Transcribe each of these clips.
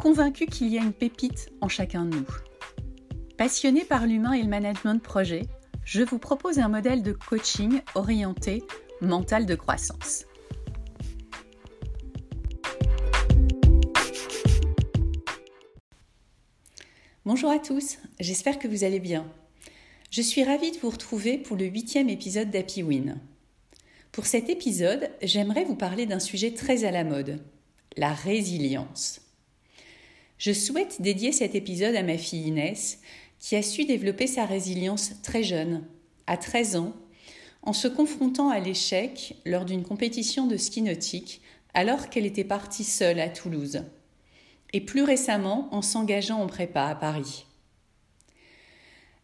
convaincu qu'il y a une pépite en chacun de nous. Passionné par l'humain et le management de projet, je vous propose un modèle de coaching orienté mental de croissance. Bonjour à tous, j'espère que vous allez bien. Je suis ravie de vous retrouver pour le huitième épisode d'Happy Win. Pour cet épisode, j'aimerais vous parler d'un sujet très à la mode, la résilience. Je souhaite dédier cet épisode à ma fille Inès, qui a su développer sa résilience très jeune, à 13 ans, en se confrontant à l'échec lors d'une compétition de ski nautique alors qu'elle était partie seule à Toulouse, et plus récemment en s'engageant en prépa à Paris.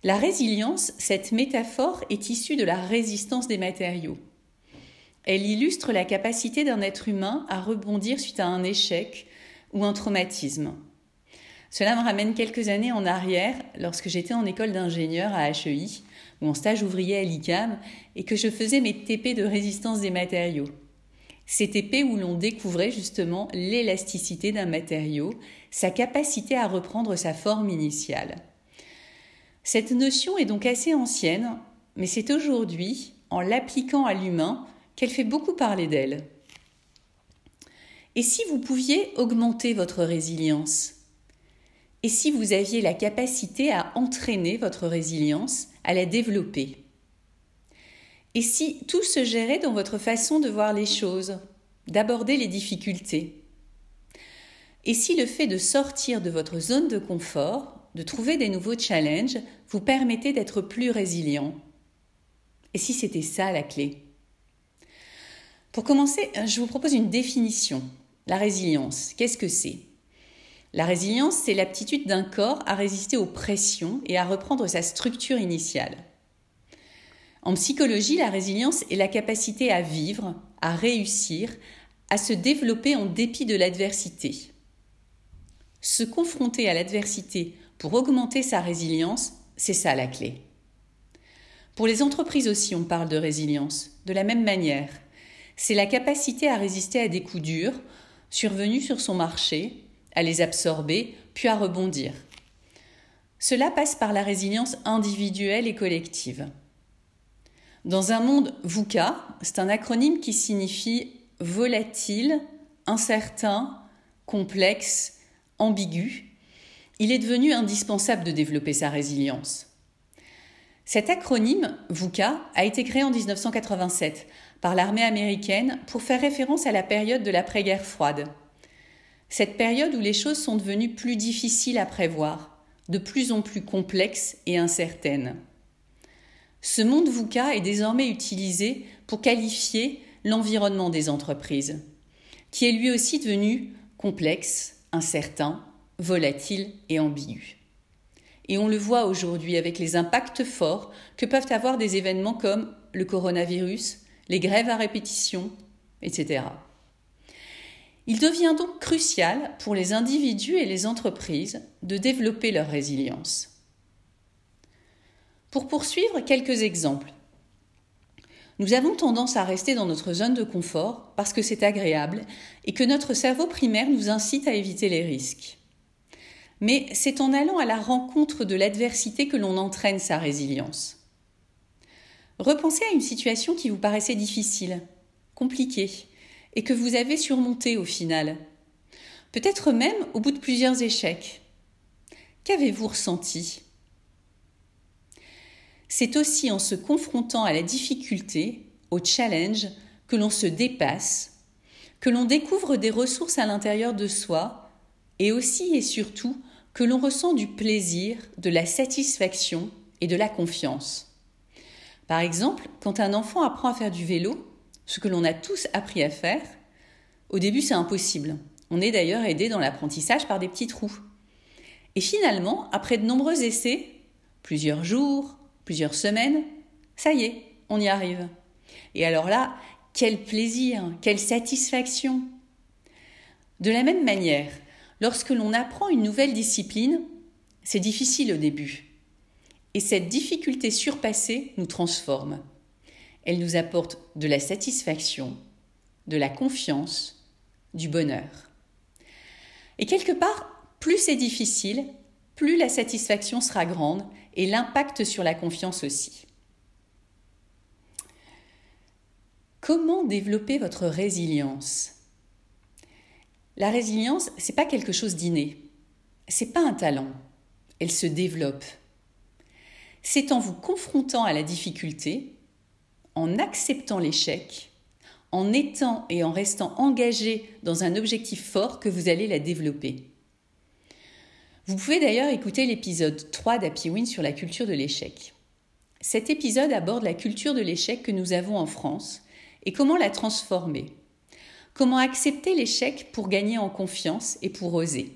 La résilience, cette métaphore, est issue de la résistance des matériaux. Elle illustre la capacité d'un être humain à rebondir suite à un échec ou un traumatisme. Cela me ramène quelques années en arrière, lorsque j'étais en école d'ingénieur à HEI, ou en stage ouvrier à l'ICAM, et que je faisais mes TP de résistance des matériaux. Ces TP où l'on découvrait justement l'élasticité d'un matériau, sa capacité à reprendre sa forme initiale. Cette notion est donc assez ancienne, mais c'est aujourd'hui, en l'appliquant à l'humain, qu'elle fait beaucoup parler d'elle. Et si vous pouviez augmenter votre résilience? Et si vous aviez la capacité à entraîner votre résilience, à la développer? Et si tout se gérait dans votre façon de voir les choses, d'aborder les difficultés? Et si le fait de sortir de votre zone de confort, de trouver des nouveaux challenges, vous permettait d'être plus résilient? Et si c'était ça la clé? Pour commencer, je vous propose une définition. La résilience, qu'est-ce que c'est? La résilience, c'est l'aptitude d'un corps à résister aux pressions et à reprendre sa structure initiale. En psychologie, la résilience est la capacité à vivre, à réussir, à se développer en dépit de l'adversité. Se confronter à l'adversité pour augmenter sa résilience, c'est ça la clé. Pour les entreprises aussi, on parle de résilience, de la même manière. C'est la capacité à résister à des coups durs survenus sur son marché à les absorber, puis à rebondir. Cela passe par la résilience individuelle et collective. Dans un monde VUCA, c'est un acronyme qui signifie volatile, incertain, complexe, ambigu. Il est devenu indispensable de développer sa résilience. Cet acronyme, VUCA, a été créé en 1987 par l'armée américaine pour faire référence à la période de l'après-guerre froide. Cette période où les choses sont devenues plus difficiles à prévoir, de plus en plus complexes et incertaines. Ce monde VUCA est désormais utilisé pour qualifier l'environnement des entreprises, qui est lui aussi devenu complexe, incertain, volatile et ambigu. Et on le voit aujourd'hui avec les impacts forts que peuvent avoir des événements comme le coronavirus, les grèves à répétition, etc. Il devient donc crucial pour les individus et les entreprises de développer leur résilience. Pour poursuivre, quelques exemples. Nous avons tendance à rester dans notre zone de confort parce que c'est agréable et que notre cerveau primaire nous incite à éviter les risques. Mais c'est en allant à la rencontre de l'adversité que l'on entraîne sa résilience. Repensez à une situation qui vous paraissait difficile, compliquée, et que vous avez surmonté au final. Peut-être même au bout de plusieurs échecs. Qu'avez-vous ressenti? C'est aussi en se confrontant à la difficulté, au challenge, que l'on se dépasse, que l'on découvre des ressources à l'intérieur de soi, et aussi et surtout que l'on ressent du plaisir, de la satisfaction et de la confiance. Par exemple, quand un enfant apprend à faire du vélo, ce que l'on a tous appris à faire, au début c'est impossible. On est d'ailleurs aidé dans l'apprentissage par des petits trous. Et finalement, après de nombreux essais, plusieurs jours, plusieurs semaines, ça y est, on y arrive. Et alors là, quel plaisir, quelle satisfaction. De la même manière, lorsque l'on apprend une nouvelle discipline, c'est difficile au début. Et cette difficulté surpassée nous transforme. Elle nous apporte de la satisfaction, de la confiance, du bonheur. Et quelque part, plus c'est difficile, plus la satisfaction sera grande et l'impact sur la confiance aussi. Comment développer votre résilience? La résilience, c'est pas quelque chose d'inné. C'est pas un talent. Elle se développe. C'est en vous confrontant à la difficulté, en acceptant l'échec, en étant et en restant engagé dans un objectif fort que vous allez la développer. Vous pouvez d'ailleurs écouter l'épisode 3 d'Happy Win sur la culture de l'échec. Cet épisode aborde la culture de l'échec que nous avons en France et comment la transformer. Comment accepter l'échec pour gagner en confiance et pour oser.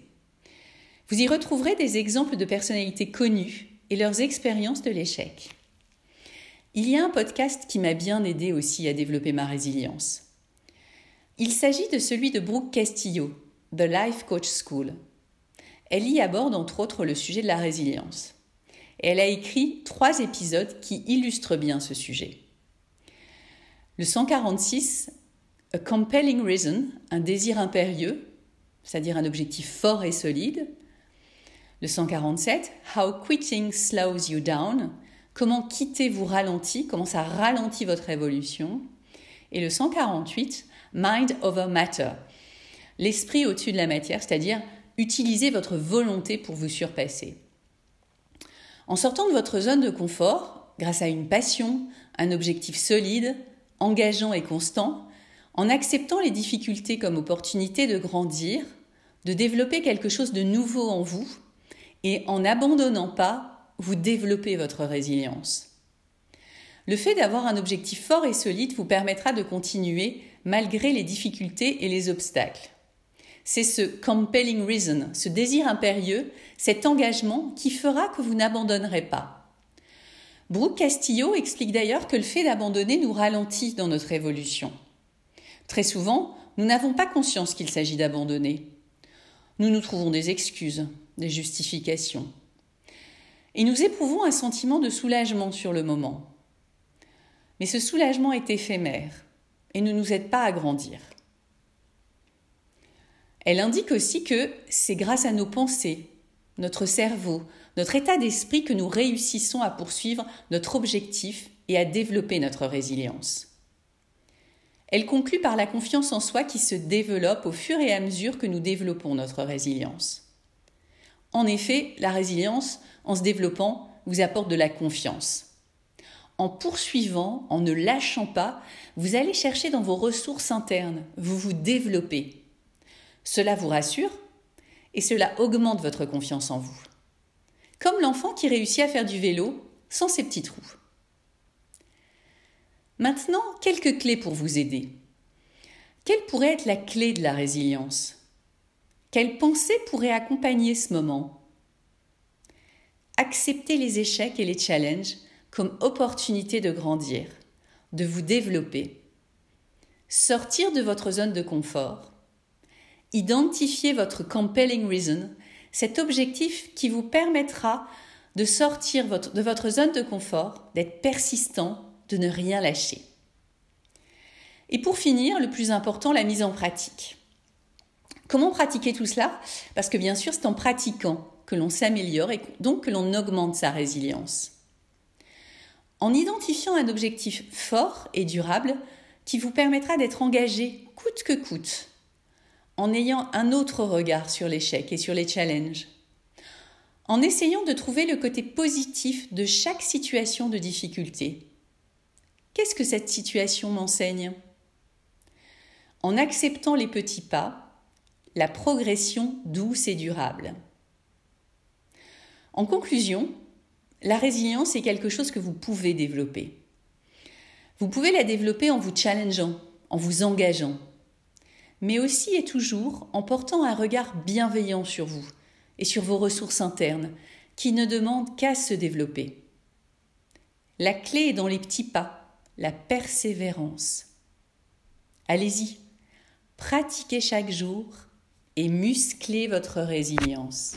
Vous y retrouverez des exemples de personnalités connues et leurs expériences de l'échec. Il y a un podcast qui m'a bien aidé aussi à développer ma résilience. Il s'agit de celui de Brooke Castillo, The Life Coach School, elle y aborde entre autres le sujet de la résilience. elle a écrit trois épisodes qui illustrent bien ce sujet. Le 146, A Compelling Reason, un désir impérieux, c'est-à-dire un objectif fort et solide. Le 147, How Quitting Slows You Down, comment quitter vous ralentit, comment ça ralentit votre évolution. Et le 148, Mind over Matter, l'esprit au-dessus de la matière, c'est-à-dire utilisez votre volonté pour vous surpasser. En sortant de votre zone de confort, grâce à une passion, un objectif solide, engageant et constant, en acceptant les difficultés comme opportunité de grandir, de développer quelque chose de nouveau en vous, et en n'abandonnant pas, vous développez votre résilience. Le fait d'avoir un objectif fort et solide vous permettra de continuer malgré les difficultés et les obstacles. C'est ce compelling reason, ce désir impérieux, cet engagement qui fera que vous n'abandonnerez pas. Brooke Castillo explique d'ailleurs que le fait d'abandonner nous ralentit dans notre évolution. Très souvent, nous n'avons pas conscience qu'il s'agit d'abandonner. Nous nous trouvons des excuses, des justifications. Et nous éprouvons un sentiment de soulagement sur le moment. Mais ce soulagement est éphémère et ne nous aide pas à grandir. Elle indique aussi que c'est grâce à nos pensées, notre cerveau, notre état d'esprit que nous réussissons à poursuivre notre objectif et à développer notre résilience. Elle conclut par la confiance en soi qui se développe au fur et à mesure que nous développons notre résilience. En effet, la résilience, en se développant, vous apporte de la confiance. En poursuivant, en ne lâchant pas, vous allez chercher dans vos ressources internes, vous vous développez. Cela vous rassure et cela augmente votre confiance en vous. Comme l'enfant qui réussit à faire du vélo sans ses petits trous. Maintenant, quelques clés pour vous aider. Quelle pourrait être la clé de la résilience? Quelle pensée pourrait accompagner ce moment? Acceptez les échecs et les challenges comme opportunité de grandir, de vous développer. Sortir de votre zone de confort Identifiez votre compelling reason, cet objectif qui vous permettra de sortir de votre zone de confort, d'être persistant, de ne rien lâcher. Et pour finir, le plus important, la mise en pratique. Comment pratiquer tout cela? Parce que bien sûr, c'est en pratiquant que l'on s'améliore et donc que l'on augmente sa résilience. En identifiant un objectif fort et durable qui vous permettra d'être engagé coûte que coûte en ayant un autre regard sur l'échec et sur les challenges, en essayant de trouver le côté positif de chaque situation de difficulté. Qu'est-ce que cette situation m'enseigne? En acceptant les petits pas, la progression douce et durable. En conclusion, la résilience est quelque chose que vous pouvez développer. Vous pouvez la développer en vous challengeant, en vous engageant, mais aussi et toujours en portant un regard bienveillant sur vous et sur vos ressources internes, qui ne demandent qu'à se développer. La clé est dans les petits pas, la persévérance. Allez-y, pratiquez chaque jour et musclez votre résilience.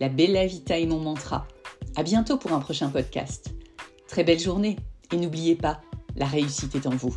la Bella Vita est mon mantra. À bientôt pour un prochain podcast. Très belle journée et n'oubliez pas, la réussite est en vous.